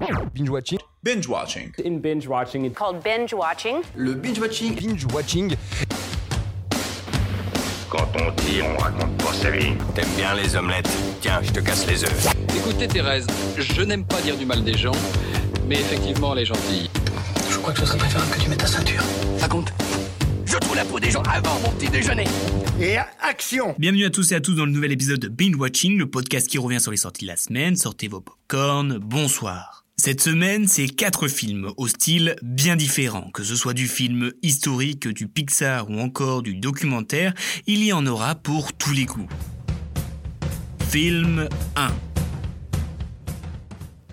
Binge watching. Binge watching. In binge watching, it's called binge watching. Le binge watching. Binge watching. Quand on dit, on raconte pas sa vie. T'aimes bien les omelettes? Tiens, je te casse les œufs. Écoutez Thérèse, je n'aime pas dire du mal des gens, mais effectivement elle est gentille. Je crois que ce serait préférable que tu mettes ta ceinture. Raconte. Je trouve la peau des gens avant mon petit déjeuner. Et action Bienvenue à tous et à tous dans le nouvel épisode de Binge Watching, le podcast qui revient sur les sorties de la semaine. Sortez vos popcorn, bonsoir. Cette semaine, c'est quatre films au style bien différent. Que ce soit du film historique, du Pixar ou encore du documentaire, il y en aura pour tous les goûts. Film 1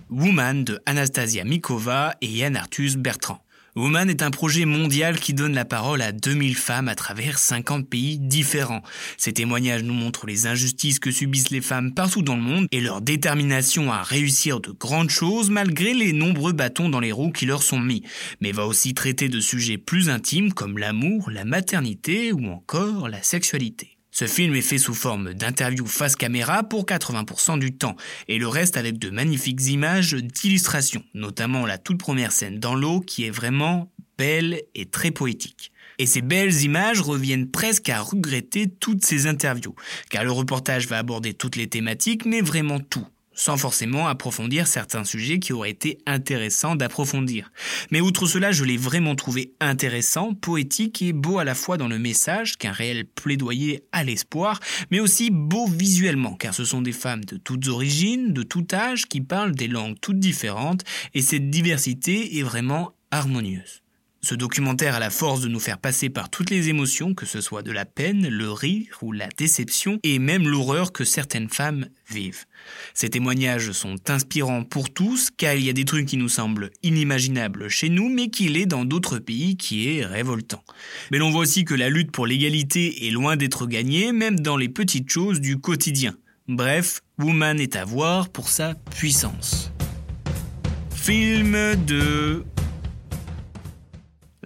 Woman de Anastasia Mikova et Yann Arthus Bertrand. Woman est un projet mondial qui donne la parole à 2000 femmes à travers 50 pays différents. Ces témoignages nous montrent les injustices que subissent les femmes partout dans le monde et leur détermination à réussir de grandes choses malgré les nombreux bâtons dans les roues qui leur sont mis, mais va aussi traiter de sujets plus intimes comme l'amour, la maternité ou encore la sexualité. Ce film est fait sous forme d'interview face caméra pour 80% du temps, et le reste avec de magnifiques images d'illustration, notamment la toute première scène dans l'eau qui est vraiment belle et très poétique. Et ces belles images reviennent presque à regretter toutes ces interviews, car le reportage va aborder toutes les thématiques, mais vraiment tout sans forcément approfondir certains sujets qui auraient été intéressants d'approfondir. Mais outre cela, je l'ai vraiment trouvé intéressant, poétique et beau à la fois dans le message qu'un réel plaidoyer à l'espoir, mais aussi beau visuellement, car ce sont des femmes de toutes origines, de tout âge, qui parlent des langues toutes différentes, et cette diversité est vraiment harmonieuse. Ce documentaire a la force de nous faire passer par toutes les émotions, que ce soit de la peine, le rire ou la déception, et même l'horreur que certaines femmes vivent. Ces témoignages sont inspirants pour tous, car il y a des trucs qui nous semblent inimaginables chez nous, mais qui l'est dans d'autres pays, qui est révoltant. Mais l'on voit aussi que la lutte pour l'égalité est loin d'être gagnée, même dans les petites choses du quotidien. Bref, Woman est à voir pour sa puissance. Film de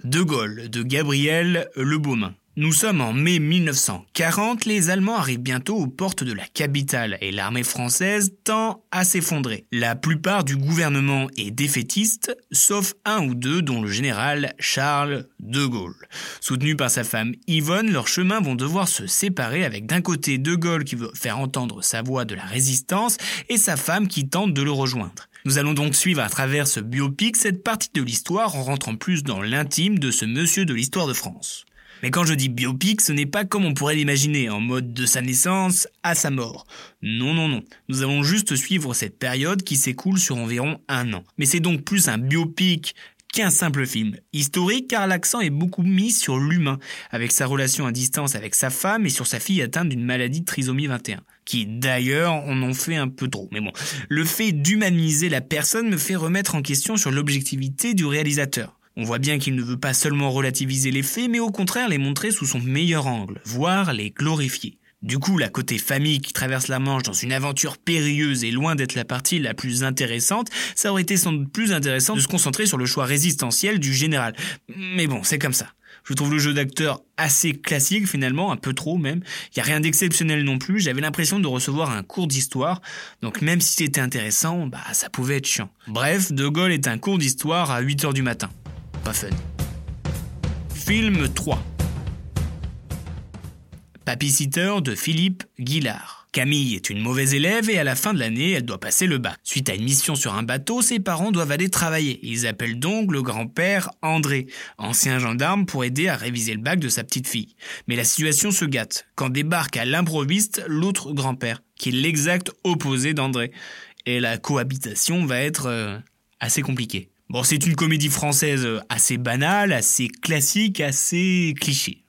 de Gaulle de Gabriel Lebaumin. Nous sommes en mai 1940, les Allemands arrivent bientôt aux portes de la capitale et l'armée française tend à s'effondrer. La plupart du gouvernement est défaitiste, sauf un ou deux dont le général Charles de Gaulle. Soutenu par sa femme Yvonne, leurs chemins vont devoir se séparer avec d'un côté de Gaulle qui veut faire entendre sa voix de la résistance et sa femme qui tente de le rejoindre. Nous allons donc suivre à travers ce biopic cette partie de l'histoire en rentrant plus dans l'intime de ce monsieur de l'histoire de France. Mais quand je dis biopic, ce n'est pas comme on pourrait l'imaginer, en mode de sa naissance à sa mort. Non, non, non. Nous allons juste suivre cette période qui s'écoule sur environ un an. Mais c'est donc plus un biopic qu'un simple film historique car l'accent est beaucoup mis sur l'humain, avec sa relation à distance avec sa femme et sur sa fille atteinte d'une maladie de trisomie 21 qui d'ailleurs en ont fait un peu trop. Mais bon, le fait d'humaniser la personne me fait remettre en question sur l'objectivité du réalisateur. On voit bien qu'il ne veut pas seulement relativiser les faits, mais au contraire les montrer sous son meilleur angle, voire les glorifier. Du coup, la côté famille qui traverse la Manche dans une aventure périlleuse et loin d'être la partie la plus intéressante, ça aurait été sans doute plus intéressant de se concentrer sur le choix résistentiel du général. Mais bon, c'est comme ça. Je trouve le jeu d'acteur assez classique finalement, un peu trop même. Il n'y a rien d'exceptionnel non plus. J'avais l'impression de recevoir un cours d'histoire. Donc même si c'était intéressant, bah ça pouvait être chiant. Bref, De Gaulle est un cours d'histoire à 8h du matin. Pas fun. Film 3. Papy-sitter de Philippe Guillard. Camille est une mauvaise élève et à la fin de l'année, elle doit passer le bac. Suite à une mission sur un bateau, ses parents doivent aller travailler. Ils appellent donc le grand-père André, ancien gendarme, pour aider à réviser le bac de sa petite fille. Mais la situation se gâte quand débarque à l'improviste l'autre grand-père, qui est l'exact opposé d'André. Et la cohabitation va être euh, assez compliquée. Bon, c'est une comédie française assez banale, assez classique, assez cliché.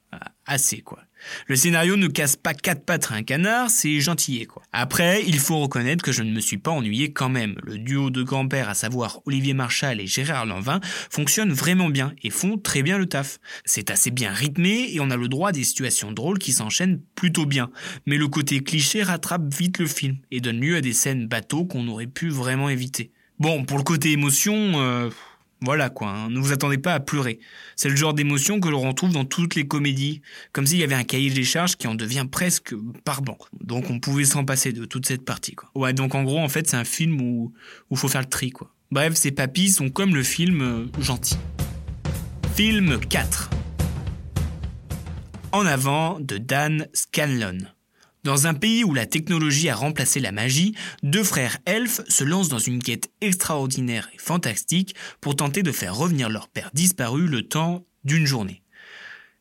Assez, quoi. Le scénario ne casse pas quatre pattes à un canard, c'est gentillet quoi. Après, il faut reconnaître que je ne me suis pas ennuyé quand même. Le duo de grand-père, à savoir Olivier Marchal et Gérard Lanvin, fonctionne vraiment bien et font très bien le taf. C'est assez bien rythmé et on a le droit à des situations drôles qui s'enchaînent plutôt bien. Mais le côté cliché rattrape vite le film et donne lieu à des scènes bateaux qu'on aurait pu vraiment éviter. Bon, pour le côté émotion, euh, voilà quoi, hein. ne vous attendez pas à pleurer. C'est le genre d'émotion que l'on retrouve dans toutes les comédies, comme s'il y avait un cahier des charges qui en devient presque barbant. Donc on pouvait s'en passer de toute cette partie quoi. Ouais, donc en gros en fait c'est un film où où faut faire le tri quoi. Bref, ces papis sont comme le film euh, gentil. Film 4 En avant de Dan Scanlon. Dans un pays où la technologie a remplacé la magie, deux frères elfes se lancent dans une quête extraordinaire et fantastique pour tenter de faire revenir leur père disparu le temps d'une journée.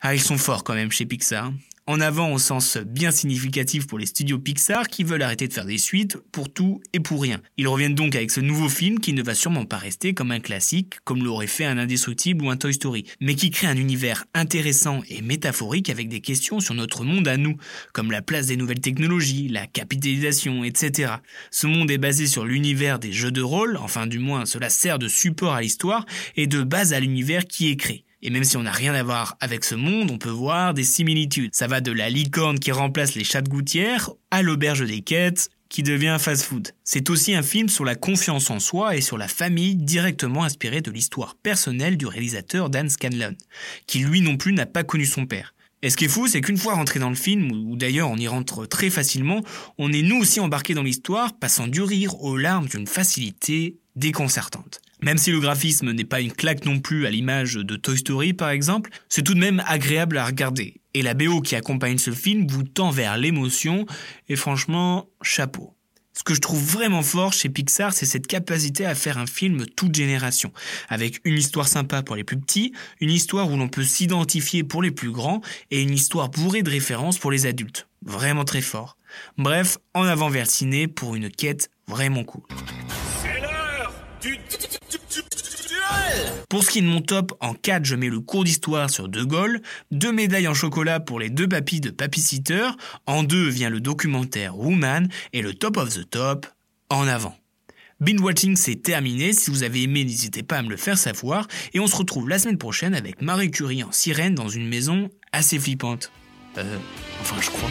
Ah, ils sont forts quand même chez Pixar. En avant au sens bien significatif pour les studios Pixar qui veulent arrêter de faire des suites pour tout et pour rien. Ils reviennent donc avec ce nouveau film qui ne va sûrement pas rester comme un classique, comme l'aurait fait un Indestructible ou un Toy Story, mais qui crée un univers intéressant et métaphorique avec des questions sur notre monde à nous, comme la place des nouvelles technologies, la capitalisation, etc. Ce monde est basé sur l'univers des jeux de rôle, enfin du moins cela sert de support à l'histoire et de base à l'univers qui est créé. Et même si on n'a rien à voir avec ce monde, on peut voir des similitudes. Ça va de la licorne qui remplace les chats de gouttière à l'auberge des quêtes qui devient fast-food. C'est aussi un film sur la confiance en soi et sur la famille directement inspiré de l'histoire personnelle du réalisateur Dan Scanlon, qui lui non plus n'a pas connu son père. Et ce qui est fou, c'est qu'une fois rentré dans le film, ou d'ailleurs on y rentre très facilement, on est nous aussi embarqué dans l'histoire, passant du rire aux larmes d'une facilité déconcertante. Même si le graphisme n'est pas une claque non plus à l'image de Toy Story par exemple, c'est tout de même agréable à regarder. Et la BO qui accompagne ce film vous tend vers l'émotion, et franchement, chapeau. Ce que je trouve vraiment fort chez Pixar, c'est cette capacité à faire un film toute génération, avec une histoire sympa pour les plus petits, une histoire où l'on peut s'identifier pour les plus grands, et une histoire bourrée de références pour les adultes. Vraiment très fort. Bref, en avant vers ciné pour une quête vraiment cool. Pour ce qui est de mon top, en 4, je mets le cours d'histoire sur De Gaulle, deux médailles en chocolat pour les deux papis de Papy Sitter, en 2 vient le documentaire Woman, et le top of the top, en avant. Binge Watching, c'est terminé. Si vous avez aimé, n'hésitez pas à me le faire savoir. Et on se retrouve la semaine prochaine avec Marie Curie en sirène dans une maison assez flippante. Euh, enfin, je crois.